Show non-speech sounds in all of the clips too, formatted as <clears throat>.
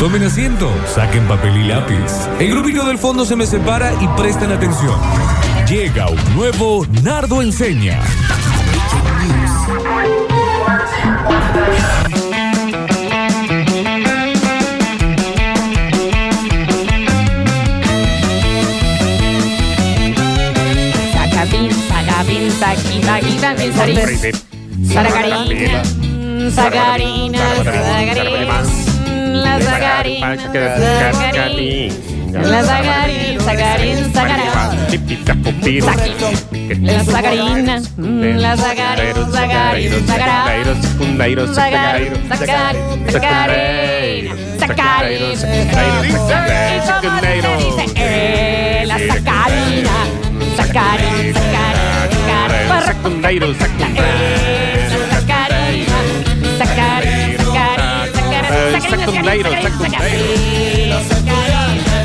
Tomen asiento, saquen papel y lápiz. El grupito del fondo se me separa y prestan atención. Llega un nuevo Nardo Enseña. Sacapín, sacapín, saqui, saqui, saqui, saqui. Sacarina, sacarina, sacarina, la sacarina, la sacarina, sacarina, sacarina. La sacarina, la sacarina. Sacar, sacar, sacarina, sacarina. Eh, La sacarina, sacarina, sacarina, Secundairo, secundairo. Sacarina, Secundairo, secundairo.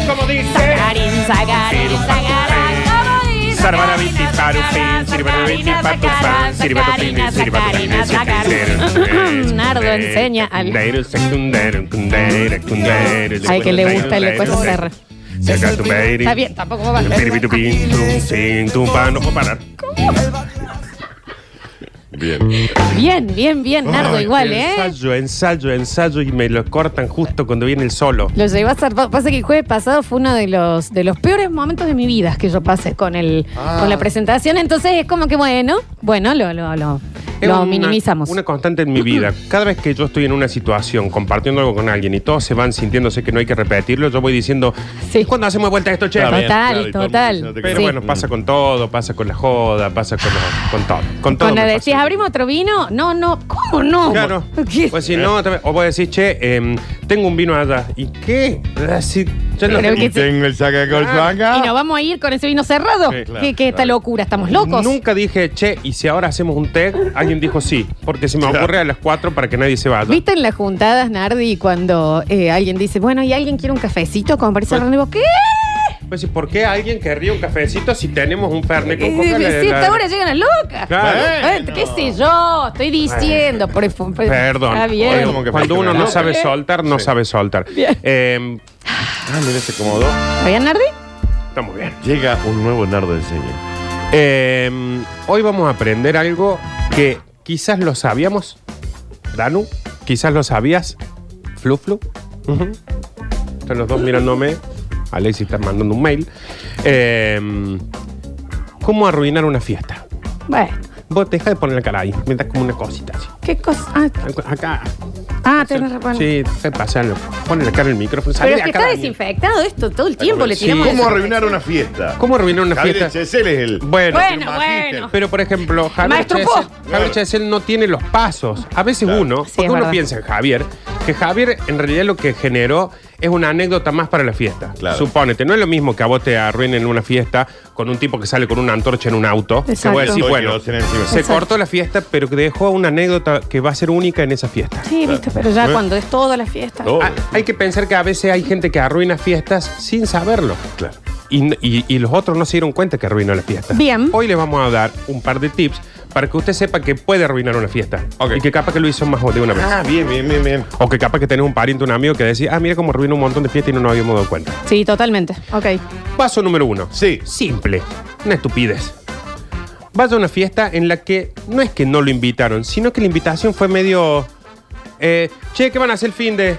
¿Cómo dice? Sacarín, sacarín, sacarín. ¿Cómo parupin, sirbarabiti, patupán, sirbarupin, sirbarupin, sirbarupin. Nardo enseña al- Al que le gusta le cuesta. Secundairo. Está bien, tampoco va. Piripitupin, tum, sin, tum, pa, no puedo parar. Bien. Bien, bien, bien, Nardo, Ay, igual, ¿eh? Ensayo, ensayo, ensayo y me lo cortan justo cuando viene el solo. Lo llevó a hacer. Pasa que el jueves pasado fue uno de los, de los peores momentos de mi vida que yo pasé con el, Ah. con la presentación. Entonces es como que bueno, bueno, lo, lo, lo, lo una- minimizamos. Una constante en mi vida. <clears throat> Cada vez que yo estoy en una situación compartiendo algo con alguien y todos se van sintiéndose que no hay que repetirlo, yo voy diciendo, Sí. ¿cuándo hacemos vuelta esto, che? Está bien, Total, claro, total. Pero Sí. bueno, pasa con todo, pasa con la joda, pasa con, lo- con todo. Con todo Cuando decís, abrimos otro vino, no, no, ¿cómo no? Claro. <laughs> ¿Qué? Pues si no, también- o vos decís, che, em, tengo un vino allá. ¿Y qué? Así, yo no Pero tengo- que- Tengo el acá. ¿Y nos vamos a ir con ese vino cerrado? Sí, claro, ¿Qué, qué esta claro. locura? ¿Estamos locos? Nunca dije, che, ¿y si ahora hacemos un té? Alguien dijo sí, porque se me ocurre a las 4 para que nadie se vaya. ¿Viste en las juntadas, Nardi, cuando eh, alguien dice, bueno, ¿y alguien quiere un cafecito? Como parece Pues- hablando, y vos, ¿qué? Pues, ¿y ¿por qué alguien querría un cafecito si tenemos un fernet con coca? Eh, La- Si la- esta hora llegan las locas. Claro. Eh, ¿Qué sé yo? Estoy diciendo. por- por- por- Perdón. Está bien. Oye, Como que Cuando uno no sabe soltar, no Sí. sabe soltar. Bien. Eh, Ah, mira, se acomodó. ¿Está bien, Nardi? estamos bien. Llega un nuevo Nardo Enseña. Eh, hoy vamos a aprender algo que quizás lo sabíamos. Danu, quizás lo sabías. Flu Flu. Ujú. Están los dos mirándome. Alexis está mandando un mail. Eh, ¿Cómo arruinar una fiesta? Bueno, Vos deja de poner la cara ahí. Me das como una cosita así. ¿qué cosa? Ah, Acá. ah tenés razón. Sí, deja de pasarlo. Pone la cara en el micrófono. Salí Pero de es que acá, está Daniel. desinfectado esto todo el tiempo. Le Sí. tiramos ¿Cómo arruinar una fiesta? ¿Cómo arruinar una Javier fiesta? Chesel es el. Bueno, Bueno, bueno. Pero, por ejemplo, Javier Maestro Chesel. Javier Chesel no tiene los pasos. A veces Claro. uno, Sí, porque es uno verdad. piensa en Javier, que Javier en realidad lo que generó es una anécdota más para la fiesta. Claro. Supónete, no es lo mismo que a vos te arruinen una fiesta con un tipo que sale con una antorcha en un auto. Que Exacto. voy a decir, bueno, se Exacto. cortó la fiesta, pero que dejó una anécdota que va a ser única en esa fiesta. Sí, viste, pero ya ¿Eh? cuando es toda la fiesta. Oh, Ah, hay que pensar que a veces hay gente que arruina fiestas sin saberlo. Claro. Y, y- y los otros no se dieron cuenta que arruinó la fiesta. Bien. Hoy les vamos a dar un par de tips para que usted sepa que puede arruinar una fiesta. Ok. Y que capaz que lo hizo más de una vez. Ah, bien, bien, bien, bien. O que capaz que tenés un pariente, un amigo que decía, ah, mira cómo arruinó un montón de fiestas y no nos habíamos dado cuenta. Sí, totalmente. Ok. Paso número uno. Sí. Simple. Una estupidez. Vaya a una fiesta en la que no es que no lo invitaron, sino que la invitación fue medio. eh, che, ¿qué van a hacer el fin de.?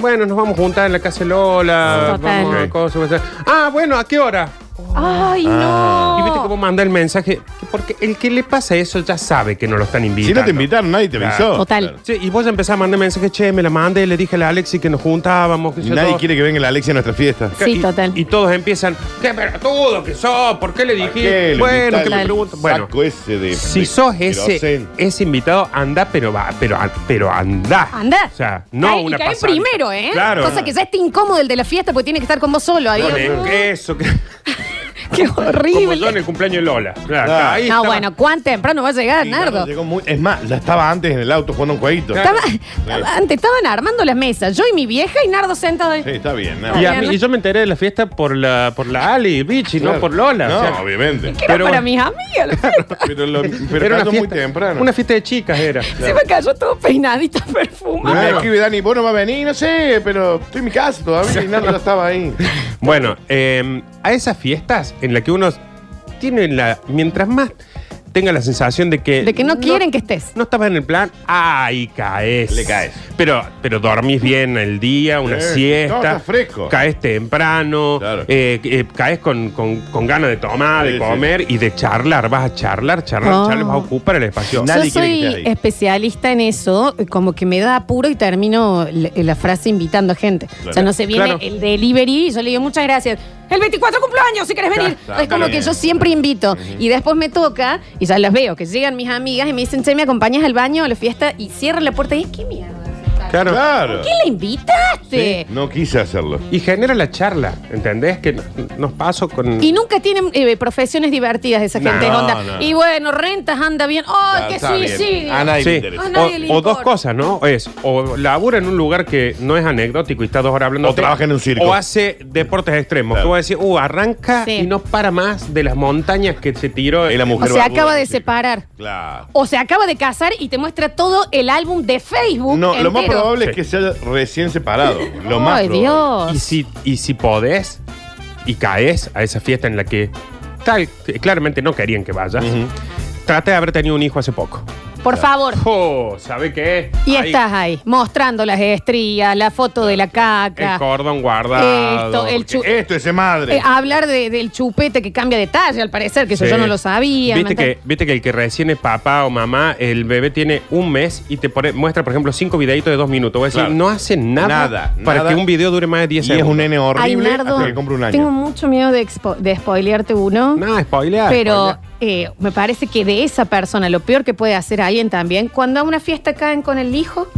Bueno, nos vamos a juntar en la casa de Lola. Total. Vamos a Ok. cosas. Ah, bueno, ¿a qué hora? Ay, Ah. No. Cómo manda el mensaje. Porque el que le pasa eso ya sabe que no lo están Si invitando. no te invitaron, nadie te Claro. avisó. Total. Claro. Sí, y vos ya empezás a mandar mensajes, che, me la mandé, le dije a la Alexi que nos juntábamos. Que Y nadie quiere que venga la Alexia a nuestra fiesta. Sí, y, total. Y todos empiezan, qué pelotudo que sos, ¿por qué le ¿Para dijiste? Bueno, que me preguntan. Bueno, Saco ese de. si de sos ese, ese invitado, anda, pero va, pero, pero anda. Anda. O sea, no Cae- y una cae pasada. primero, ¿eh? Claro. Cosa que ya está incómodo el de la fiesta porque tiene que estar con vos solo. Adiós. Con el- eso, que- <laughs> <laughs> Qué Como yo en horrible. el cumpleaños de Lola. Claro, Claro. ahí No, estaba- bueno, ¿cuán temprano va a llegar, Nardo? llegó muy- es más, ya estaba antes en el auto jugando un jueguito. Claro. Estaba, estaba- antes estaban armando las mesas. Yo y mi vieja y Nardo sentado ahí. Sí, está bien. ¿no? Y, a Bien. mí- y yo me enteré de la fiesta por la, por la Ali Beach y no Claro. por Lola. No, o sea, obviamente. Que era Pero- para mis amigas. <laughs> la fiesta. Pero, lo, pero cayó muy temprano. una fiesta de chicas era. <laughs> Se me cayó todo peinadito, Y perfumado. me escribe Dani, vos no vas a venir, no sé, pero estoy en mi casa todavía y Nardo ya estaba ahí. Bueno, eh, a esas fiestas en las que uno tiene la. Mientras más tenga la sensación de que. De que no quieren que estés. No estabas en el plan, ¡ay, caes! Le caes. Pero, pero dormís bien el día, una Sí. siesta. No, estás fresco. Caes temprano. Claro. eh, eh, caes con, con- con ganas de tomar, Sí, de sí. comer y de charlar. Vas a charlar, charlar, Oh. charlar. Vas a ocupar el espacio. Na- Nadie Yo quiere soy ahí. especialista en eso, como que me da apuro y termino la, la frase invitando a gente. O sea, Claro. no se viene Claro. el delivery y yo le digo muchas gracias. El 24 cumpleaños, si querés venir. Claro, es como que bien. yo siempre invito. Y después me toca y ya las veo, que llegan mis amigas y me dicen, che, ¿me acompañas al baño a la fiesta? Y cierran la puerta y ¿qué mierda? Claro. Claro. ¿Qué la invitaste? No quise hacerlo. Y genera la charla, ¿entendés? Que no- nos paso con. Y nunca tienen eh, profesiones divertidas esa gente. No, onda. no. Y bueno, rentas anda bien. ¡Ay, Está- qué está bien. suicidio! A nadie Sí. le interesa. A O, nadie le o dos importa. cosas, ¿no? Es, o labura en un lugar que no es anecdótico y está dos horas hablando. O trabaja en un circo. O hace deportes extremos. Claro. Que voy a decir, uh, arranca Sí. y no para más de las montañas que se tiró. Y la O mujer se barbuda, acaba de sí. separar. Claro. O se acaba de casar y te muestra todo el álbum de Facebook. No, lo más entero. Probable Sí. es que se haya recién separado. Lo más Ay, probable. Dios. Y si, y si podés y caes a esa fiesta en la que tal, claramente no querían que vayas, Ujú. trate de haber tenido un hijo hace poco. Por favor. Oh, ¿sabe qué? Y Ahí, estás ahí, mostrando las estrías, la foto de la El caca. cordón guardado. Esto, el chu- Esto es de madre. eh, hablar de- del chupete que cambia de talla, al parecer, que eso Sí. yo no lo sabía. ¿Viste ¿me que, entiendes? Viste que el que recién es papá o mamá, el bebé tiene un mes y te pone- muestra, por ejemplo, cinco videitos de dos minutos. Voy a decir, Claro. no hace nada, Nada, para nada. que un video dure más de 10 y es segundos. un nene Ay, horrible Nardo, hasta que compra un año. tengo mucho miedo de, expo- de spoilearte uno. No, spoilear. Pero spoilear. Eh, me parece que de esa persona, lo peor que puede hacer alguien también, cuando a una fiesta caen con el hijo,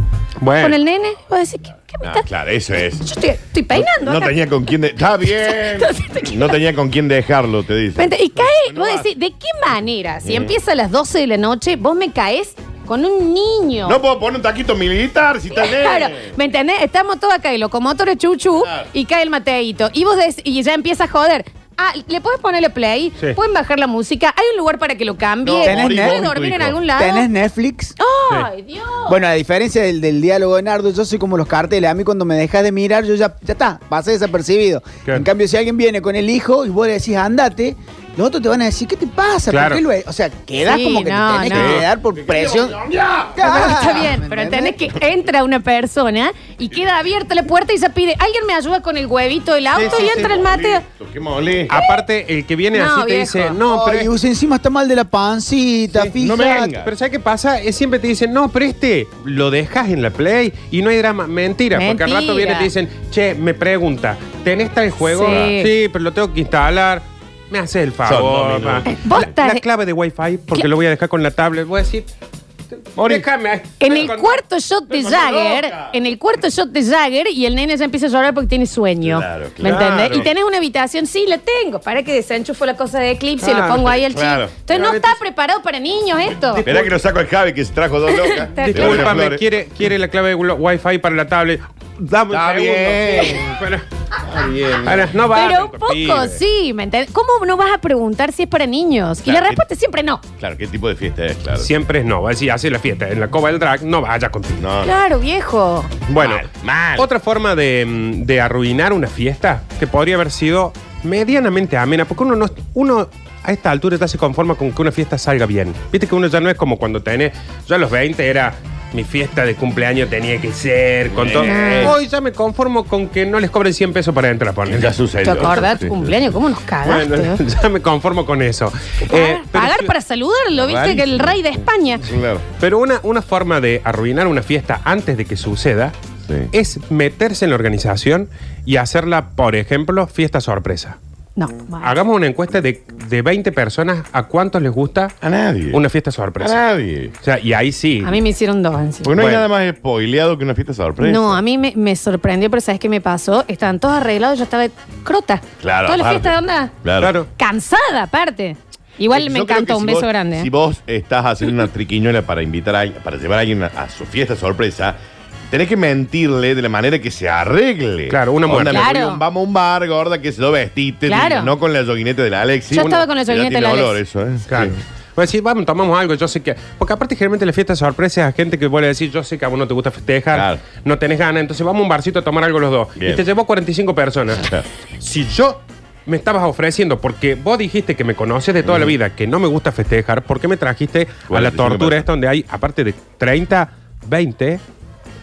Bueno. con el nene, va a decir, ¿qué, qué me Ah, estás- claro, eso es. Yo estoy, estoy peinando. No acá. tenía con quién. de- Está <laughs> bien. No tenía con quién dejarlo, te dice. Vente, Y cae, No vos vas. decís, ¿de qué manera? Si empieza a las 12 de la noche, vos me caes con un niño. No puedo poner un taquito militar si está el Claro, nene. ¿me entendés? Estamos todos acá, el locomotor es chuchu Claro. y cae el mateito. Y vos des- y ya empieza a joder. Ah, ¿le puedes ponerle play? Sí. ¿Pueden bajar la música? ¿Hay un lugar para que lo cambie? No, ¿Tenés ¿Puede Netflix, dormir en algún lado? ¿Tenés Netflix? ¡Ay, Dios! Bueno, a diferencia del, del diálogo de Nardo, yo soy como los carteles. A mí cuando me dejas de mirar, yo ya, ya está, pasé desapercibido. En cambio, si alguien viene con el hijo y vos le decís andate, los otros te van a decir, ¿qué te pasa? Claro. ¿Por qué lo O sea, quedás Sí, como que no, te tenés no. que quedar por presión. ¡Ya! Ah, Está bien, ¿me pero entendés? entendés que entra una persona y queda abierta la puerta y se pide, ¿alguien me ayuda con el huevito del auto? sí, y entra el Mateo. Listo, Qué molesto. Aparte, el que viene No, así te viejo. dice, no, pero. Ay, usted encima está mal de la pancita, Sí, fíjate. no me venga. Pero ¿sabes qué pasa? Es siempre te dicen, no, pero este lo dejas en la Play y no hay drama. Mentira, porque al rato Mentira. viene y te dicen, che, me pregunta, ¿tenés tal juego? Sí. pero lo tengo que instalar. Me haces el favor. vos La, estás- la clave de Wi-Fi, porque lo voy a dejar con la tablet. Voy a decir, déjame. En el con- cuarto shot de Jagger, en el cuarto shot de Jagger y el nene ya empieza a llorar porque tiene sueño. Claro, ¿Me claro. entendés? Y tenés una habitación, sí, la tengo. Para que desenchufo la cosa de Eclipse y Claro, lo pongo ahí al claro. chico. Entonces no está preparado para niños esto. Esperá que lo saco el Javi que se trajo dos locas. De Flores. quiere, quiere la clave de Wi-Fi para la tablet. Dame un Está segundo. bien. Sí, pero- Está bien. Ahora, no va. Pero un poco, sí, ¿me entendés? ¿Cómo no vas a preguntar si es para niños? y la respuesta es siempre no. Claro, ¿qué tipo de fiesta es? Claro. Siempre es no. Va a decir, hace la fiesta en la cova del drag, no vaya contigo. No, no. Claro, viejo. Bueno, Mal, mal. otra forma de, mm, de arruinar una fiesta que podría haber sido medianamente amena, porque uno no uno a esta altura ya se conforma con que una fiesta salga bien. Viste que uno ya no es como cuando tenés, yo a los 20 era mi fiesta de cumpleaños tenía que ser con todo. Eh. Hoy ya me conformo con que no les cobren 100 pesos para entrar, poner. Ya ¿Te sucedió. acordás tu cumpleaños? ¿Cómo nos cagaste? Bueno, eh? <laughs> ya me conformo con eso. Eh, Pagar, pero pagar sí- para saludarlo, viste que el rey de España. Claro. Pero una, una forma de arruinar una fiesta antes de que suceda Sí. es meterse en la organización y hacerla, por ejemplo, fiesta sorpresa. No, bueno. Hagamos una encuesta de, de 20 personas a cuántos les gusta A nadie. una fiesta A sorpresa. nadie. O sea, y ahí sí. A mí me hicieron dos encima. Porque no hay Bueno. nada más spoileado que una fiesta sorpresa. No, a mí me, me sorprendió, pero ¿sabes qué me pasó? Estaban todos arreglados, yo estaba crota. Claro, Toda la aparte. fiesta de onda. Claro. Claro. Cansada, aparte. Igual Yo me creo que encantó, si un beso vos- grande. Si vos estás haciendo una triquiñuela para invitar a alguien- para llevar a alguien a, a su fiesta sorpresa, tenés que mentirle de la manera que se arregle. Claro, una Onda, muerte. me voy a Claro. un- vamos a un bar, gorda, que se lo vestiste. Claro. No con la yoguinete de la Alexi. Yo Una- estaba con la ya yoguinete de la olor Alexi. eso, ¿eh? Claro. Sí. Pues sí, vamos, tomamos algo, yo sé que. Porque aparte, generalmente la fiesta sorpresa es a gente que vuelve a decir, yo sé que a vos no te gusta festejar, Claro. no tenés ganas, entonces vamos a un barcito a tomar algo los dos. Bien. Y te llevó 45 personas. Claro. Si yo me estabas ofreciendo, porque vos dijiste que me conoces de toda la vida, que no me gusta festejar, ¿por qué me trajiste a la 45 tortura personas. esta donde hay, aparte de 30, 20?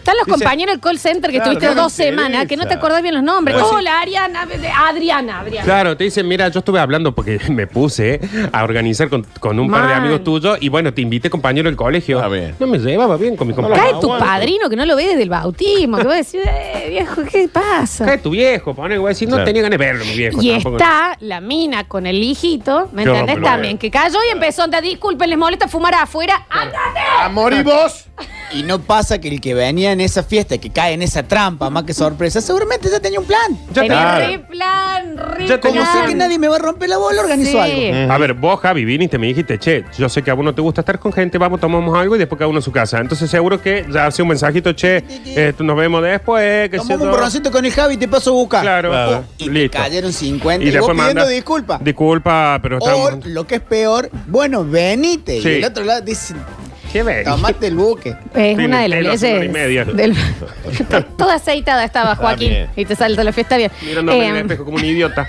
Están los Dice- compañeros del call center que Claro, estuviste no me dos semanas, que no te acordás bien los nombres. Sí. Hola, Ariana, de- Adriana, Adriana. Claro, te dicen, mira, yo estuve hablando porque <laughs> me puse a organizar con, con un par de amigos tuyos y bueno, te invité compañero del colegio. Ah, bien. No me llevaba bien con mi compañero. Cae tu aguanto. padrino que no lo ve desde el bautismo, que va a decir, eh, viejo, ¿qué pasa? Cae tu viejo, pone, voy a decir, no Claro. tenía ganas de verlo, mi viejo. Y tampoco. está la mina con el hijito, ¿me Qué entendés? También, que cayó y empezó a disculpen, les molesta fumar afuera. ¡Ándate! Amor y vos. Y no pasa que el que venía en esa fiesta, que cae en esa trampa, más que sorpresa, seguramente ya tenía un plan. Ya Tenía claro. re plan, re Ya Como plan. sé que nadie me va a romper la bola, organizo Sí. algo. A ver, vos, Javi, viniste y me dijiste, che, yo sé que a vos no te gusta estar con gente, vamos, tomamos algo y después cada uno a su casa. Entonces seguro que ya hace un mensajito, che, eh, nos vemos después, que Tomamos un borroncito con el Javi y te paso a buscar. Claro, Claro. Y te listo. cayeron 50 Y y, vos pidiendo manda- disculpas. Disculpa, pero O estamos... lo que es peor, bueno, venite. Sí. Y el otro lado dicen, ¿Qué ves? tomate el buque. Es Tiene una de las pelo hace una leyes. y media. del- <laughs> Toda aceitada estaba Joaquín. bien. Y te sale de la fiesta bien. Mirándome en el Eh, espejo como un idiota.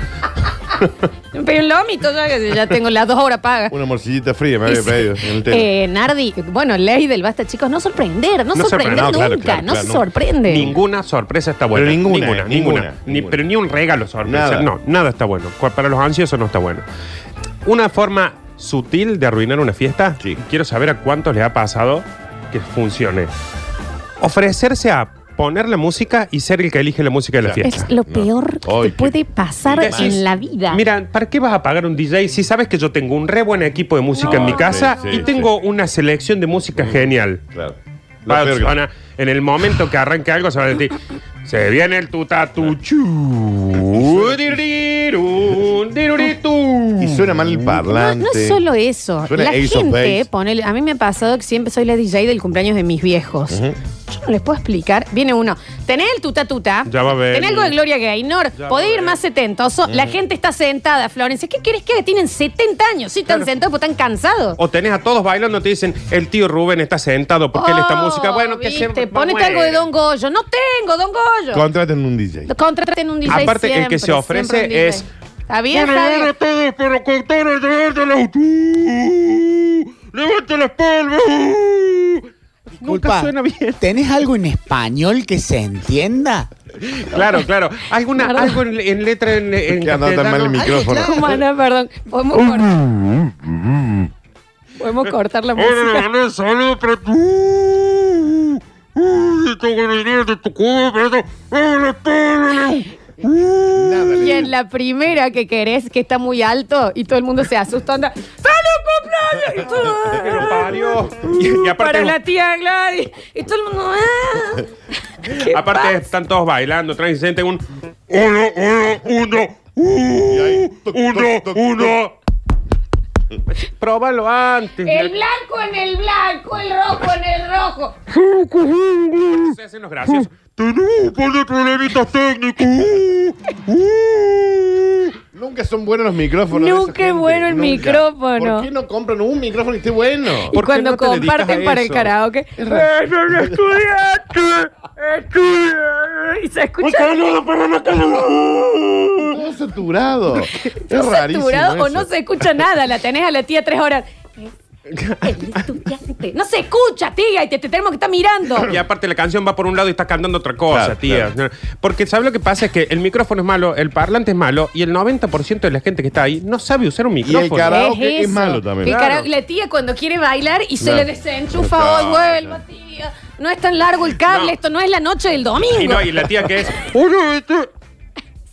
<laughs> pero un lomito, ya, que ya tengo las dos horas pagas. Una morcillita fría me había pedido en el. Eh, Nardi, bueno, ley del basta, chicos, no sorprender, no, No sorprender no, nunca, claro, claro, no claro, se no. sorprende. Ninguna sorpresa está buena. Pero ninguna, Ninguna, eh, ninguna. ninguna, Ni- ninguna. pero ni un regalo sorpresa. Nada. No, nada está bueno. Cu- Para los ansiosos no está bueno. Una forma sutil de arruinar una fiesta. Sí. Quiero saber a cuántos le ha pasado que funcione. Ofrecerse a poner la música y ser el que elige la música de la fiesta. Es lo peor que Ay, te qué- puede pasar en la vida. Mira, ¿para qué vas a pagar un DJ si sabes que yo tengo un re buen equipo de música en mi casa Sí, sí, y tengo sí. una selección de música genial? Claro. Lo Va, peor que- van a- en el momento que arranque algo se va a decir se viene el tutatuchu <laughs> dirirun, diruritu. <laughs> Y suena mal el parlante. no es solo eso. Suena la Ace of gente, Base. ponele- a mí me ha pasado que siempre soy la DJ del cumpleaños de mis viejos. Ujú. Yo no les puedo explicar. Viene uno, tenés el tuta tuta, Ya va a ver. tenés algo de Gloria Gaynor, Ya podés va a ir ver. más setentoso. La gente está sentada, Florencia. ¿Qué quieres que haga? Tienen 70 años. Sí, están Claro. sentados porque están cansados. O tenés a todos bailando, te dicen, el tío Rubén está sentado porque él está Oh, música. Bueno, que viste, Ponete algo de Don Goyo. No tengo Don Goyo. Contraten un DJ. Contraten un DJ Aparte, el que se ofrece siempre un DJ. es- Está bien, Javi. todos para contar el deber de la ¡Levante las palmas! Nunca Disculpa, suena bien. ¿tenés algo en español que se entienda? Claro, claro. ¿Alguna, algo en, en letra en, en Que anda tan mal el castellano? micrófono. Humana, perdón. Podemos cortar. Podemos cortar la música. Hola, saludo para tú. Uy, tengo el dinero de tu cuerpo. Hola, Pablo. Nada le Y en la primera que querés, que está muy alto y todo el mundo se asusta, anda. ¡Feliz cumpleaños! Y todo, Que <laughs> lo parió. Y, y aparte, Para la tía Gladys. Y todo el mundo. ¡ah! <laughs> ¿Qué aparte pasa? están todos bailando, sienten un. Uno. Y ahí, toc, Uh, uno, uno. Próbalo antes. El blanco en el blanco, el rojo en el rojo. <laughs> Se hacen los graciosos. Tenemos par de problemitas técnicos. Nunca son buenos los micrófonos. Nunca es bueno el Nunca. micrófono. ¿Por qué no compran un micrófono y esté bueno? Y ¿Por qué cuando no te dedicas comparten a para el eso? karaoke. ¡Eh, son <laughs> estudiantes! ¡Estudiantes! Y se escucha. Todo saturado. <laughs> Es rarísimo. saturado o eso. no se escucha nada. La tenés a la tía tres horas. El estudiante. No se escucha, tía, y te, te tenemos que estar mirando. <laughs> Y aparte la canción va por un lado y está cantando otra cosa, Claro, tía. Porque ¿sabes lo que pasa? Es que el micrófono es malo, el parlante es malo y el 90% de la gente que está ahí no sabe usar un Y el micrófono. karaoke es, eso. malo también. El Claro. la tía cuando quiere bailar y se Claro. le desenchufa Claro, hoy, vuelva, claro. tía. No es tan largo el cable, No. esto no es la noche del domingo. Y, no, y la tía que es. <laughs>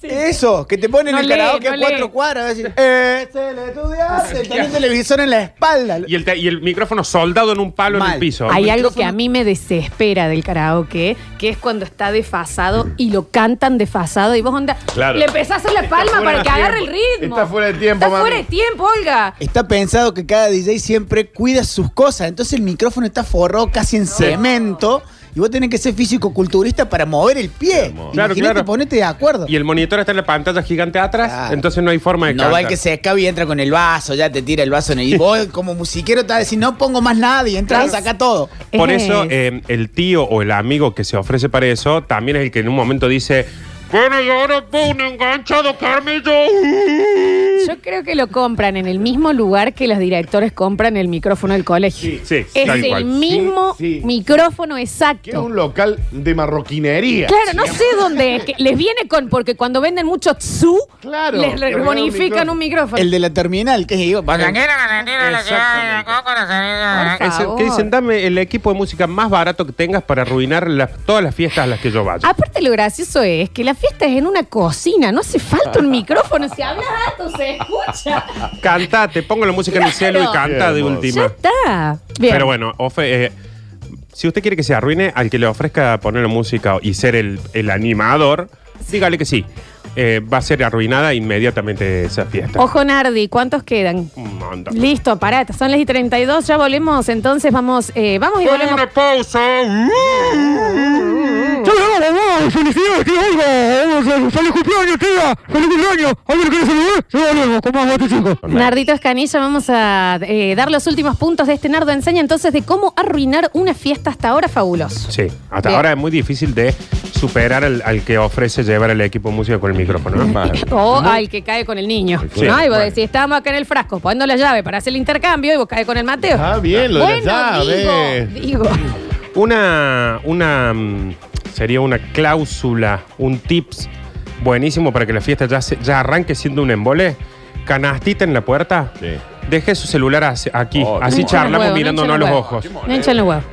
"Hola, este-". Eso, que te ponen No el lee, karaoke no a cuatro lee. cuadras. vas a <laughs> decir, es el estudiante. Tenés televisor en la espalda. Y el, te- y el micrófono soldado en un palo en Mal. el piso. Hay algo que a mí me desespera del karaoke, que es cuando está desfasado y lo cantan desfasado y vos onda, Claro. le pesás en la palma fuera para de que agarre el tiempo. ritmo. Está fuera de tiempo, Está mami. fuera de tiempo, Olga. Está pensado que cada DJ siempre cuida sus cosas. Entonces el micrófono está forrado casi en cemento. Y vos tenés que ser físico-culturista para mover el pie. Claro, Imagínate, claro. ponete de acuerdo. Y el monitor está en la pantalla gigante atrás, Claro. entonces no hay forma de No va el que se escabe y entra con el vaso, ya te tira el vaso en el. Y vos, como musiquero, te vas a decir, no pongo más nada y entras a sacar todo. Por Es- eso, eh, el tío o el amigo que se ofrece para eso también es el que en un momento dice: Bueno, y ahora pongo un enganchado, Carmelo. Yo creo que lo compran en el mismo lugar que los directores compran el micrófono del colegio. Sí, Es tal el cual. mismo Sí, sí. micrófono Que es exacto. un local de marroquinería. Claro, no sé dónde es. que les viene con, porque cuando venden mucho tsu, Claro, les bonifican un micrófono. El de la terminal, que es digo, Por Es el favor. que dicen, dame el equipo de música más barato que tengas para arruinar las- todas las fiestas a las que yo vaya. Aparte lo gracioso es que la fiesta es en una cocina, no hace falta un micrófono, si hablas alto se escucha. Canta, te pongo la música en el cielo y Claro. canta de hermoso. Ya última. está. Bien. Pero bueno, Ofe, eh, si usted quiere que se arruine, al que le ofrezca poner la música y ser el, el animador, dígale que sí. Eh, va a ser arruinada inmediatamente esa fiesta. Ojo Nardi, ¿cuántos quedan? Un montón. Listo, aparata. Son las y 32, ya volvemos. Entonces vamos, eh, vamos y volvemos. Una pausa. ¡Felicidades, tío Olga! ¡Feliz cumpleaños, tía! ¡Feliz cumpleaños! ¿Alguien quiere saludar? Ya volvemos con más Bate Chico. Nardito Escanilla, vamos a eh, dar los últimos puntos de este Nardo Enseña entonces de cómo arruinar una fiesta hasta ahora fabuloso. Sí, hasta Bien. ahora es muy difícil de superar al, al que ofrece llevar el equipo de música con el micrófono. ¿no? O al que cae con el niño. Sí, ¿no? Y vos decís, estamos acá en el frasco, poniendo la llave para hacer el intercambio y vos caes con el Mateo. Ah, bien, lo de bueno, la llave. Digo, digo. Una, una mm, sería una cláusula, un tips buenísimo para que la fiesta ya, se- ya arranque siendo un embole. Canastita en la puerta. Sí. Deje su celular así- aquí. Oh, así no charlamos hinchen los mirándonos a los ojos. No los huevos.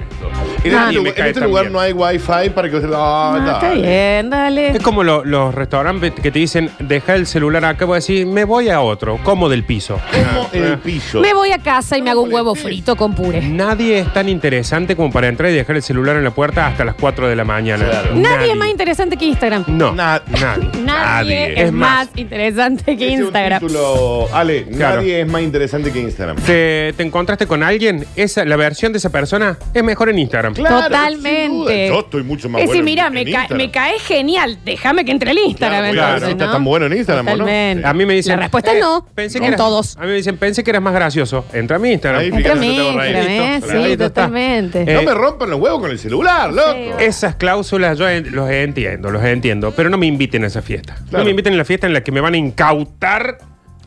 En, Ah. este, me cae este lugar bien. no hay wifi para que usted... Ah, No, está dale. bien, dale. Es como lo- los restaurantes que te dicen, deja el celular acá, voy a decir, me voy a otro, como del piso. Como en el piso. Me voy a casa y me hago un huevo frito con puré. Nadie es tan interesante como para entrar y dejar el celular en la puerta hasta las 4 de la mañana. Claro. Nadie es más interesante que Instagram. No, Na- nadie. <laughs> Nadie, Nadie. es, Es más, más. interesante que Ese es un Instagram. título- Ale, Claro. nadie es más interesante que Instagram. ¿Te, te encontraste con alguien? Esa, la versión de esa persona es mejor en Instagram. Claro, Totalmente. sin duda. Yo estoy mucho más Es bueno decir, mira, en- me, en ca- Instagram. me cae genial. Déjame que entre el Instagram. Claro, claro, entonces, está ¿no? tan bueno en Instagram, ¿o no? Totalmente. A mí me dicen. La respuesta es no. Pensé en que eras- todos. A mí me dicen, pensé que eras más gracioso. Entra a mi Instagram. Ahí, Entre fíjate, mí, no te Listo, sí, está. totalmente. Eh, No me rompan los huevos con el celular, loco. Sí. Esas cláusulas yo en- los entiendo, los entiendo, pero no me inviten a esa fiesta. Claro. No me inviten a la fiesta en la que me van a incautar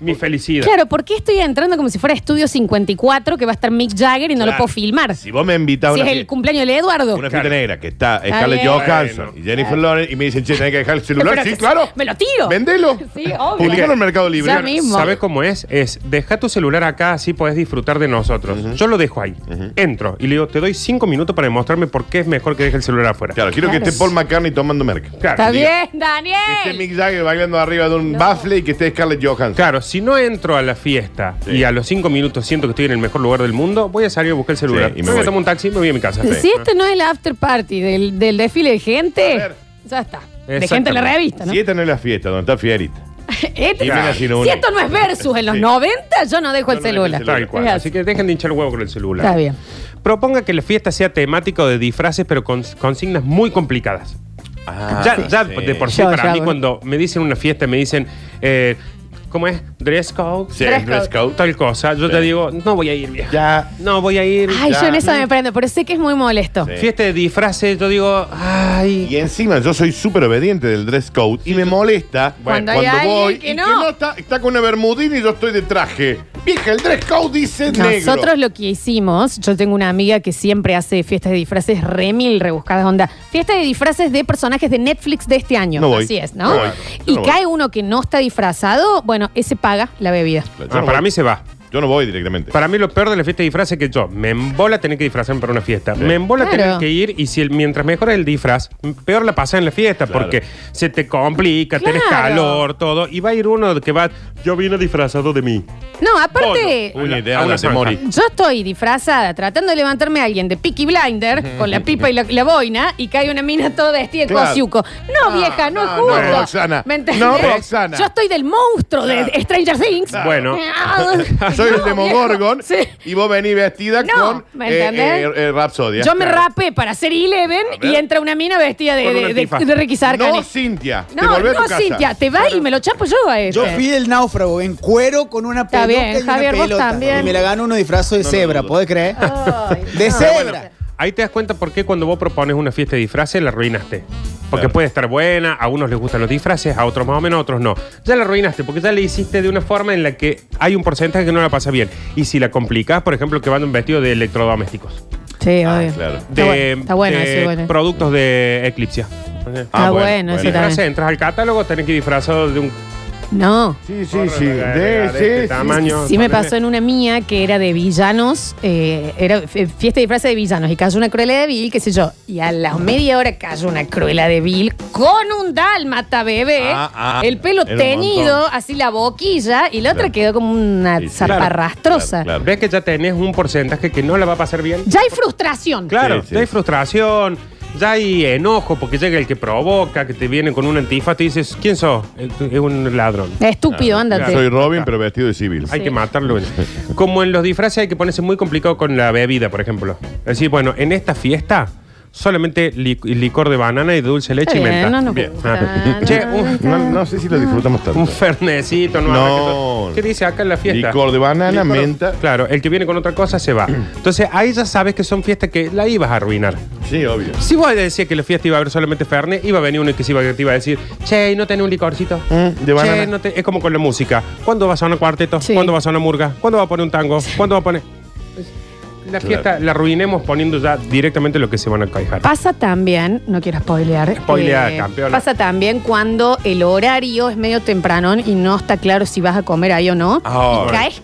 mi felicidad. Claro, ¿por qué estoy entrando como si fuera Estudio 54 que va a estar Mick Jagger y no lo Claro. puedo filmar? Si vos me invitas a Si una, es el fie- cumpleaños de Eduardo. una fiesta Claro. negra que está Está Scarlett bien. Johansson Bueno. y Jennifer Lawrence y me dicen, che, tenés que dejar el celular. Pero sí, que- claro. me lo tiro. Vendelo. <laughs> Sí, obvio. Publicalo en Mercado Libre. Ya mismo. ¿Sabes cómo es? Es, deja tu celular acá, así podés disfrutar de nosotros. Yo lo dejo ahí. Entro y le digo, te doy cinco minutos para demostrarme por qué es mejor que deje el celular afuera. Claro, quiero Claro. que esté Paul McCartney tomando merca. Claro, Está diga- bien, Que esté Daniel. Mick Jagger bailando arriba de un baffle y que esté Scarlett Johansson. Claro, si no entro a la fiesta Sí. y a los cinco minutos siento que estoy en el mejor lugar del mundo, voy a salir a buscar el celular. Sí, y me me voy a voy. tomar un taxi y me voy a mi casa. Si este no es el after party del, del desfile de A gente, ver. ya está. De gente en la revista, ¿no? Si esta no es la fiesta, donde está Fierita. <laughs> Este- Y no, si esto no es versus en los Sí. 90, yo no dejo el Yo no dejo el celular. Tal cual. Así que dejen de hinchar el huevo con el celular. Está bien. Proponga que la fiesta sea temática o de disfraces, pero con consignas muy complicadas. Ah, ya ya sí. de por sí, Yo, para ya, mí, bueno. cuando me dicen una fiesta, me dicen, eh, ¿cómo es? ¿Dress code? Sí, Dress dress code. Tal cosa. Yo Sí. te digo, no voy a ir, vieja. Ya. No voy a ir. Ay, Ya. yo en esa me prendo, pero sé que es muy molesto. Sí. Fiesta de disfraces, yo digo, ay. Y encima yo soy súper obediente del dress code y me molesta Cuando cuando, hay voy que y no. está, está con una bermudina y yo estoy de traje. Vieja, el dress code dice negro. Nosotros lo que hicimos, yo tengo una amiga que siempre hace fiestas de disfraces remil rebuscadas, onda. Fiestas de disfraces de personajes de Netflix de este año. No voy. Así es, ¿no? No voy. Y no voy. cae uno que no está disfrazado, bueno, ese paga la bebida. Ah, para mí se va. Yo no voy directamente. Para mí lo peor de la fiesta de disfraz es que yo me embola tener que disfrazarme para una fiesta. Me embola Claro. tener que ir y si el- mientras mejor es el disfraz, peor la pasa en la fiesta Claro. porque se te complica, tenés Claro. calor, todo. Y va a ir uno que va, yo vine disfrazado de mí. No, aparte, Bono. A una te zanja. morí. yo estoy disfrazada tratando de levantarme a alguien de Peaky Blinder con la pipa y la, la boina y cae una mina toda vestida de Claro. cosiuco. No, vieja, no, no, es justo. no, Roxana. ¿Me entendés? No, Roxana. Yo estoy del monstruo de Stranger Things. Bueno. <laughs> <laughs> Soy el Demogorgon viejo. Sí. y vos venís vestida No, con ¿me eh, entendés? eh, eh, Rapsodia. Yo me Claro. rapé para hacer Eleven A ver. y entra una mina vestida de, Con de, de, antifaz. de Ricky Sarkani. No, Cintia. te No, volvés a no, tu casa. Cintia, te va y me lo chapo yo a este. Yo fui el náufrago en cuero con una Está peluca bien, y una Javier, vos pelota. también. Y me la ganó uno disfrazo de No, cebra, no, no. ¿podés creer? Ay, De no. cebra. Ahí te das cuenta por qué cuando vos propones una fiesta de disfraces la arruinaste. Porque Claro. puede estar buena, a unos les gustan los disfraces, a otros más o menos, a otros no. Ya la arruinaste porque ya la hiciste de una forma en la que hay un porcentaje que no la pasa bien. Y si la complicás, por ejemplo, que van un vestido de electrodomésticos, Sí, Ah, obvio. claro. Está de, bueno, está bueno de eso igual. productos de Eclipse. Está bueno, eso Disfraces, también. entras al catálogo, tenés que ir disfrazado de un No. Sí, sí, sí. de- sí, este sí. tamaño. Sí me ponele. pasó en una mía que era de villanos, eh, era fiesta de disfraces de villanos y cayó una cruela de Bill, qué sé yo, y a la media hora cayó una cruela de Bill con un dálmata bebé, Ah, ah, el pelo teñido, así la boquilla, y la otra Claro. quedó como una Sí, sí. zaparrastrosa. Claro, claro. ¿Ves que ya tenés un porcentaje que no la va a pasar bien? Ya hay frustración. Claro, Sí, sí. ya hay frustración, ya hay enojo porque llega el que provoca, que te viene con un antifaz, te dices, ¿quién sos? Es es un ladrón. Estúpido, ándate. Soy Robin, pero vestido de civil. Hay Sí. que matarlo. <laughs> Como en los disfraces hay que ponerse muy complicado con la bebida, por ejemplo. Es decir, bueno, en esta fiesta solamente li- licor de banana y de dulce leche y menta. no Bien. Ah. <laughs> Che, un, No, no sé si lo disfrutamos tanto. un fernecito, no. No. ¿Qué dice acá en la fiesta? Licor de banana, Licor- menta. Claro, el que viene con otra cosa se va. <clears throat> Entonces ahí ya sabes que son fiestas que la ibas a arruinar. Sí, obvio. Si vos decías que la fiesta iba a haber solamente Fernet, iba a venir uno que, se iba, que te iba a decir, che, ¿y ¿no tenés un licorcito? Mm, de banana. Che, no te-". Es como con la música. ¿Cuándo vas a sonar cuarteto? Sí. ¿Cuándo vas a sonar murga? ¿Cuándo va a poner un tango? ¿Cuándo va a poner...? La Claro. fiesta la arruinemos poniendo ya directamente lo que se van a quejar. Pasa también, no quiero spoilear. eh, Spoilear, campeona. Pasa también cuando el horario es medio tempranón y no está claro si vas a comer ahí o no. Ah, y caes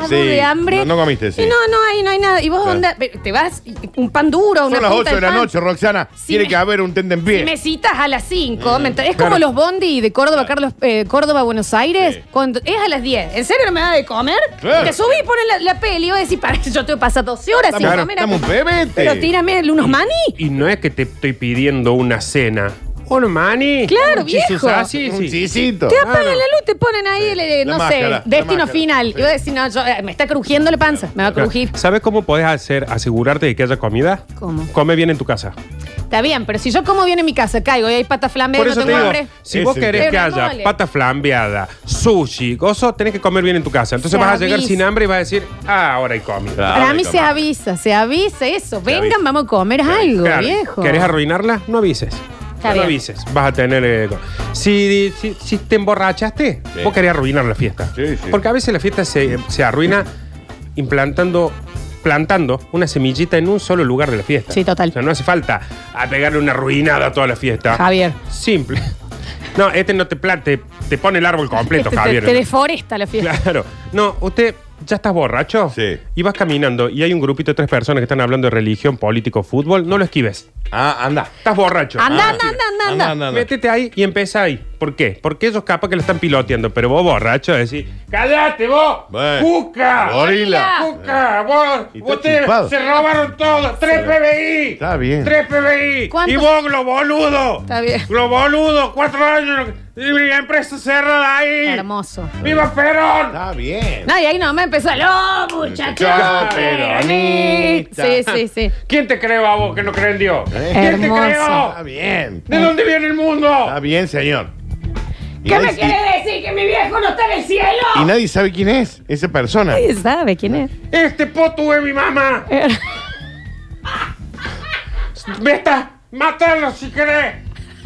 cagado Sí, de hambre. no- no comiste, sí. Y no, no hay, no hay nada. Y vos Claro. onda, te vas, un pan duro, una Son las punta 8 de la pan. noche, Roxana. Si Tiene me- que haber un tende en Si pie. me citas a las 5, ¿me entendés? es claro. como los bondi de Córdoba, Carlos, eh, Córdoba, Buenos Aires, Sí. cuando es a las 10. ¿En serio no me da de comer? Claro. Te subís y pones la, la peli y vas a decir, para, yo te voy a pasar 12 horas sin Estamos, comer. estamos un bebete. Pero tírame unos maní. Y no es que te estoy pidiendo una cena. ¿Hola, mani? Claro, viejo. así, Un sí. chisito. Te apagan la luz, te ponen ahí, el, eh, La no máscara, sé, la destino máscara. final. Sí. Y voy a decir, no, yo, eh, me está crujiendo la panza, me va a crujir. ¿Sabes cómo podés hacer, asegurarte de que haya comida? ¿Cómo? Come bien en tu casa. Está bien, pero si yo como bien en mi casa, caigo y hay pata flambeada, Por no eso te tengo digo, hambre. si vos querés que no haya mole. pata flambeada, sushi, gozo, tenés que comer bien en tu casa. Entonces Se vas a llegar avisa. sin hambre y vas a decir, ah, ahora hay comida. Claro. Para mí se avisa, se avisa eso. Vengan, avisa. vamos a comer algo, Claro, viejo. ¿Querés arruinarla? No avises. Está no bien. avises. Vas a tener. eh, co- si, si, si te emborrachaste, Sí. vos querés arruinar la fiesta. Sí, sí. Porque a veces la fiesta se, se arruina implantando. Plantando una semillita en un solo lugar de la fiesta. Sí, total. O sea, no hace falta a pegarle una ruinada a toda la fiesta. Javier. Simple. No, este no te plante, te pone el árbol completo, Te- te, Javier. te deforesta la fiesta. Claro. No, usted ya estás borracho. Sí. Y vas caminando y hay un grupito de tres personas que están hablando de religión, político, fútbol. No lo esquives. Ah, anda. Estás borracho. Anda, Ah, anda, anda, anda, Anda, anda. anda, anda. Métete ahí y empieza ahí. ¿Por qué? Porque ellos capaz que lo están piloteando, pero vos borracho decís, ¡cállate vos! Bueno. ¡Cuca! Gorila. ¡Cuca! ¡Vos! Y está ¡Ustedes chupado. se robaron todo! ¡Tres PBI! Está bien. ¡Tres PBI! ¿Cuántos? ¡Y vos, globoludo! Está bien. ¡Globoludo! ¡Cuatro años! ¡Y mi empresa cerrada ahí! Hermoso. ¡Viva Perón! Está bien. No, y ahí no me empezó el ¡Oh, muchachos! Peronista. Sí, sí, sí. ¿Quién te cree a vos que no cree en Dios? Eh. ¿Quién te Hermoso. Está creó? bien. ¿De dónde viene el mundo? Está bien, señor. Y ¿Qué nadie- me quiere decir? ¿Que mi viejo no está en el cielo? Y nadie sabe quién es esa persona. Nadie sabe quién es. Este poto es mi mamá. <laughs> Vesta, mátalo si querés.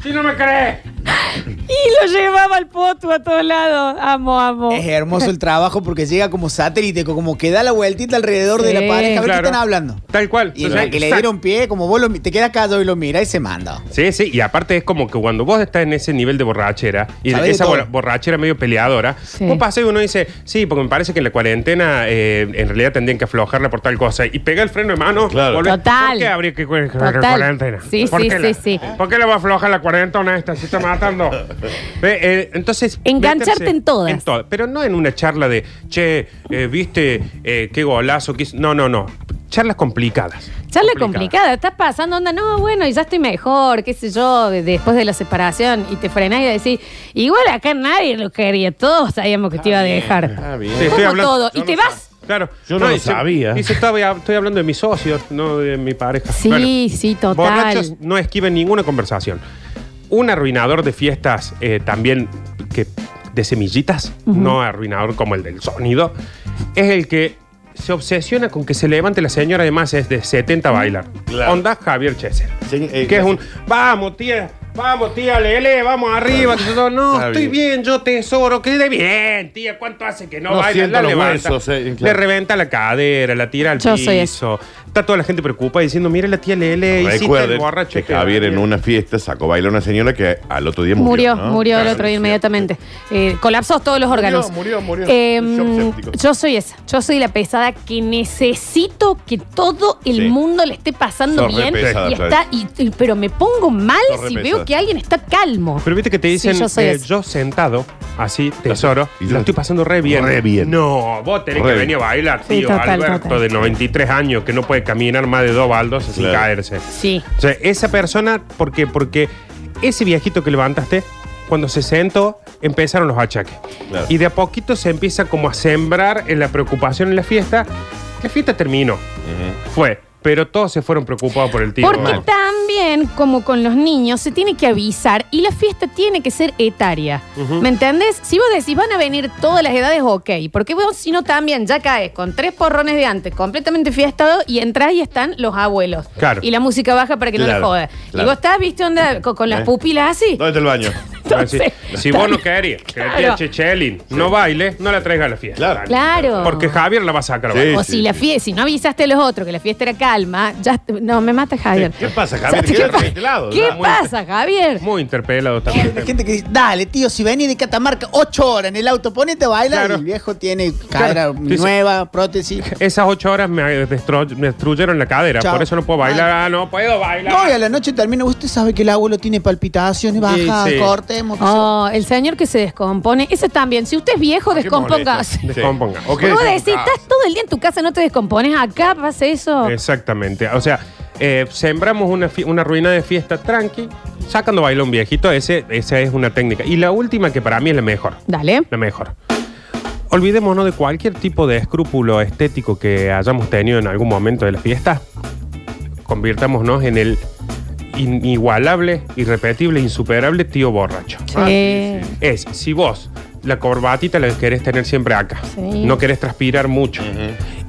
Si no me crees. Y lo llevaba al poto a todos lados. Amo, amo. Es hermoso el trabajo porque llega como satélite, como que da la vueltita alrededor de la pareja a ver Claro. qué están hablando. Tal cual. Y O sea, la que le dieron pie, como vos lo, te quedas callado y lo mira y se manda. Sí, sí, y aparte es como que cuando vos estás en ese nivel de borrachera y Sabés de esa borrachera medio peleadora, Sí. vos pasás y uno dice, sí, porque me parece que en la cuarentena eh, en realidad tendrían que aflojarla por tal cosa y pega el freno de mano. Claro. volvés, Total. ¿Por qué habría que Total. la cuarentena? Sí, ¿Por sí, qué sí, la- sí. ¿Por qué le va a aflojar la cuarentena esta? Se está matando. Ve, eh, entonces. Engancharte meterse en todas. todo, pero no en una charla de, che, eh, viste, eh, qué golazo. qué hizo?". No, no, no. Charlas complicadas. Charla Complicadas. complicada, estás pasando onda, no, bueno, y ya estoy mejor, qué sé yo, de- después de la separación, y te frenás y decís, igual acá nadie lo quería, todos sabíamos que te iba a dejar. Está bien. Sí, estoy Como hablando- todo, yo y te no vas. Claro. Yo no lo dice- sabía. Dice, todavía estoy hablando de mis socios, no de mi pareja. Sí, sí, total. Borrachos no esquiven ninguna conversación. Un arruinador de fiestas eh, también que de semillitas, no arruinador como el del sonido, es el que se obsesiona con que se levante la señora, además es de 70 a bailar. Claro. Onda Javier Chesel. Sí, eh, que es un, vamos tía, vamos tía, lele, vamos arriba. no, Está estoy bien. bien, yo tesoro, que de bien, tía, ¿cuánto hace que no, No baila? siento La los levanta, huesos, eh, le reventa la cadera, la tira al Yo soy piso. Está toda la gente preocupada diciendo, mire la tía Lele, hiciste el Recuerden borracho que Javier en una fiesta sacó a bailar a una señora que al otro día murió. Murió, ¿no? murió el Claro, otro día sí. inmediatamente. Eh, colapsó todos los órganos. murió, murió. Eh, Shock séptico. yo soy esa. Yo soy la pesada que necesito que todo el Sí. mundo le esté pasando Sos re bien. pesada, y está, y- y- pero me pongo mal Sos re si veo que alguien está calmo. Pero viste que te Sí, dicen, yo soy eh, esa. yo sentado, así, tesoro, Y yo- lo estoy pasando re bien. Re bien. No, vos tenés Re que venir a bailar, Sí, tío. total, Alberto, total. de 93 años, que no puede caminar más de dos baldos sin Claro. caerse. Sí. O sea, esa persona, ¿por qué? Porque ese viejito que levantaste, cuando se sentó, empezaron los achaques. Claro. Y de a poquito se empieza como a sembrar en la preocupación en la fiesta. La fiesta terminó. Fue. Pero todos se fueron preocupados por el tío. Porque Mal. también, como con los niños, se tiene que avisar y la fiesta tiene que ser etaria. Ujú. ¿Me entendés? Si vos decís van a venir todas las edades, ok. Porque vos, si no, también ya caes con tres porrones de antes, completamente fiestado, y entras y están los abuelos. Claro. Y la música baja para que no Claro, le joda. claro. Y vos estás, viste, onda, con, con las ¿Eh? pupilas así. ¿Dónde está el baño? <laughs> Entonces, si si vos no querías que la tía Claro. Chechelin no baile, no la traigas a la fiesta. Claro. Claro. Porque Javier la va a sacar a Sí. bailar. O si la fiesta, si no avisaste a los otros que la fiesta era calma, ya no me mata Javier. ¿Qué pasa, Javier? ¿Qué, pa- de este lado, ¿Qué ¿no? pasa, Javier? Muy interpelado también. Hay gente que dice, dale, tío, si venís de Catamarca ocho horas en el auto, ponete a bailar. Claro. Y el viejo tiene cadera Claro. Sí, sí. nueva, prótesis. Esas ocho horas me, destro- me destruyeron la cadera. Chao. Por eso no puedo bailar. Ah, no puedo bailar. No, y a la noche termina, usted sabe que el abuelo tiene palpitaciones Sí, bajas, sí. cortemos. Oh, el señor que se descompone. Ese también. Si usted es viejo, descompóngase. molesta. Descomponga. Vos decís, estás todo el día en tu casa, no te descompones. Acá pasa eso. Exactamente. O sea, eh, sembramos una, fi- una ruina de fiesta tranqui, sacando baila un viejito. Ese, esa es una técnica. Y la última, que para mí es la mejor. Dale. La mejor. Olvidémonos de cualquier tipo de escrúpulo estético que hayamos tenido en algún momento de la fiesta. Convirtámonos en el inigualable, irrepetible, insuperable tío borracho. Sí. Es, si vos la corbatita la querés tener siempre acá, Sí. no querés transpirar mucho.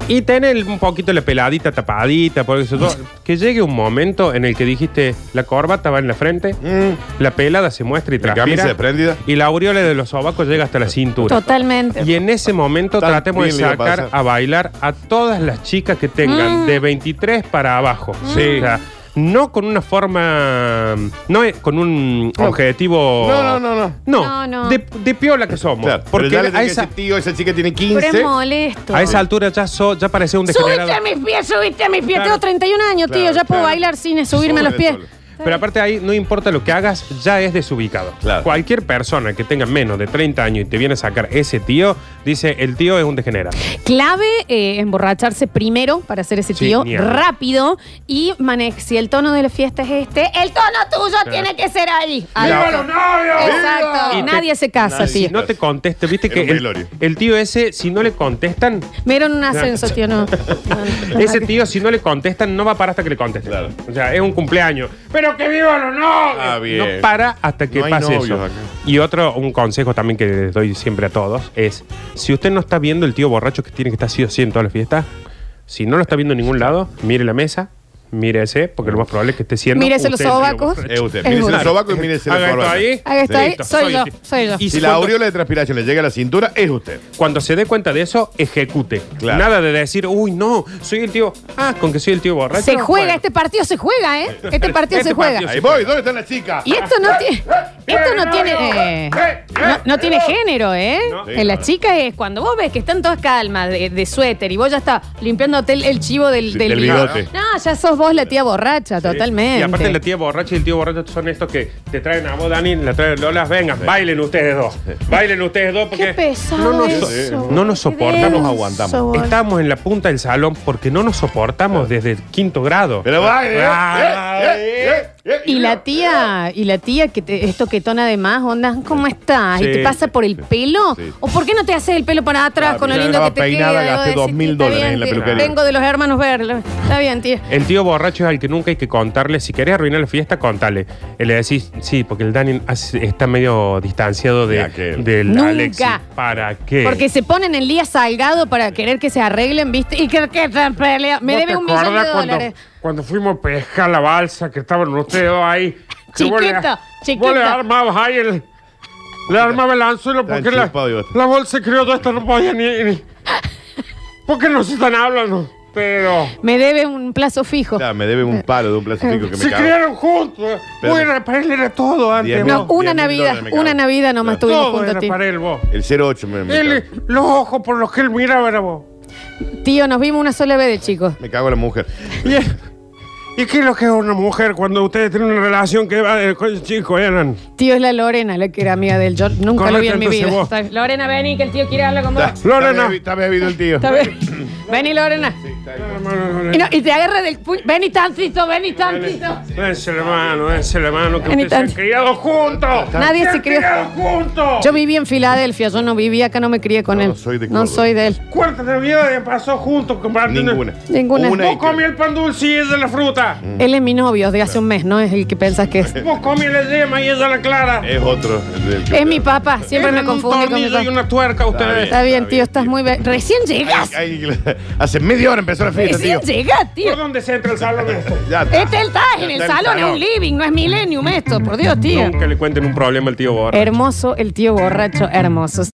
Y tener un poquito la peladita tapadita, por eso todo, <laughs> que llegue un momento en el que dijiste, la corbata va en la frente, Mm. la pelada se muestra y La transpira. camisa desprendida. Y la aureola de los sobacos llega hasta la cintura. Totalmente. Y en ese momento Tan tratemos de bien le iba a sacar pasar. a bailar a todas las chicas que tengan Mm. de 23 para abajo. Sí. O sea, no con una forma. No es con un No. objetivo. No, no, no, no. No, No, no. De, de piola que somos. Claro, porque pero ya le a dije esa, ese tío, esa chica tiene Pero 15. es molesto. a esa altura ya, so- ya parecía un degenerado. Subiste a mis pies, subiste a mis pies. Claro. Tengo 31 años, tío. Claro, Ya puedo claro. bailar sin subirme a los pies. solo. Pero aparte ahí, no importa lo que hagas, ya es desubicado. Claro. Cualquier persona que tenga menos de 30 años y te viene a sacar ese tío, dice, el tío es un degenerado. Clave, eh, emborracharse primero para hacer ese Sí, tío, ni hablar. rápido. Y maneje, si el tono de la fiesta es este, el tono tuyo tiene que ser ahí. ¡Viva Alto. los novios! Exacto. Y te- Nadie se casa, Nadie. tío. Si no te conteste, viste Era que un el, velorio. el tío ese, si no le contestan, Mira en un ascenso, tío, no. No, <laughs> no. ese tío, si no le contestan, no va a parar hasta que le contesten. Claro. O sea, es un cumpleaños. ¡Pero que vivan los novios! Ah, bien. No para hasta que No hay pase novios eso. acá. Y otro, un consejo también que les doy siempre a todos es: si usted no está viendo el tío borracho que tiene que estar sí o sí en toda la fiesta, si no lo está viendo en ningún lado, mire la mesa, Mírese, porque lo más probable es que esté siendo. Mírese los usted sobacos. Es usted. Es Mírese usted. el sobaco y mírese la Haga esto corbata. ahí. Haga esto ahí. Listo, Soy yo, soy yo. Y Si la cuando- aureola de transpiración le llega a la cintura, es usted. Cuando se dé cuenta de eso, ejecute. Claro. Nada de decir, uy, no, soy el tío. Ah, con que soy el tío borracho. Se juega, Bueno. este partido se juega, ¿eh? Este partido Este se juega. partido Ahí voy, ¿dónde está la chica? Y esto no tiene. Esto no tiene. eh, no, no tiene género, ¿eh? No. En las chicas es cuando vos ves que están todas calmas de, de suéter y vos ya estás limpiándote el, el chivo del, Sí, del bigote. No, ya sos vos la tía borracha, totalmente. Y aparte la tía borracha y el tío borracho son estos que te traen a vos, Dani, la traen Lola, vengan, bailen ustedes dos. Bailen ustedes dos porque Qué pesado no nos, eso. no nos soportamos, denso, aguantamos. boludo. Estamos en la punta del salón porque no nos soportamos desde el quinto grado. Pero eh, Ah, eh, eh, Y la tía, y la tía que te, es toquetona de más, onda, ¿cómo estás? ¿Y te pasa por el pelo? Sí. ¿O por qué no te haces el pelo para atrás Ah, con lo lindo que estaba te peinada, queda? gasté dos mil dólares en la peluquería. Vengo de los hermanos verlo. Está bien, tía. El tío borracho es al que nunca hay que contarle. Si querés arruinar la fiesta, contale. Y le decís, sí, porque el Dani hace- está medio distanciado de, De aquel. del Nunca. Alexis. ¿Para qué? Porque se ponen el día salgado para querer que se arreglen, ¿viste? Y que, que se pelea. Me ¿No debe te un millón de acordás cuando, dólares. cuando fuimos a pescar la balsa que estaban ustedes dos ahí? Que vos le- Chiquito, chiquito. Vos le armabas ahí el. Le armaba el anzuelo porque la, chupado, Dios. la bolsa creo toda esta no podía ni. ni ¿Por qué no se están hablando? Pero. Me debe un plazo fijo. Claro, me debe un palo de un plazo fijo que me Se cago. criaron juntos. Pero- él era todo antes. Diez vos. No, una 10.000 Navidad, dólares me cago. una Navidad nomás Todo juntos, era tío. para él, vos. El 08 me, me Él, cago. los ojos por los que él miraba era vos. Tío, nos vimos una sola vez de chicos. Me cago en la mujer. ¿Y, ¿Y qué es lo que es una mujer cuando ustedes tienen una relación que va de con chicos eran? Tío es la Lorena, la que era amiga del Yo nunca lo vi en mi Correcto, vida. entonces Está- Lorena, vení, que el tío quiere hablar con vos. Está, Lorena. está bebi- Está bebido el tío. Está bien. Vení, Lorena. Y, no, y te agarra del puño. Vení tantito, vení tantito. Dense la mano, dense la mano, que Ni ustedes se han tanto. criado juntos. Nadie se crió. criado juntos. Yo viví en Filadelfia, yo no vivía acá, no me crié con No, él. soy de no Córdoba. soy de él. ¿Cuántas navidades pasó juntos compartiendo? Ninguna. Ninguna. Una Vos comí el pan dulce y ella la fruta. Él es mi novio de hace un mes, no es el que pensás que es. Vos comí la yema y ella la clara. Es otro. el del que- Es mi papá, siempre me confundí con mi tornillo y papá. una tuerca ustedes. Está bien, tío, estás muy bien. Recién llegas. Ay, ay, hace media hora empezó la fiesta, Recién tío. llegas, tío. ¿Por dónde se entra el salón? <laughs> Ya está. Este está en el Está salón, es un living, no es millennium esto, por Dios, tío. Nunca le cuenten un problema al tío Borra. Hermoso el tío borracho, hermoso.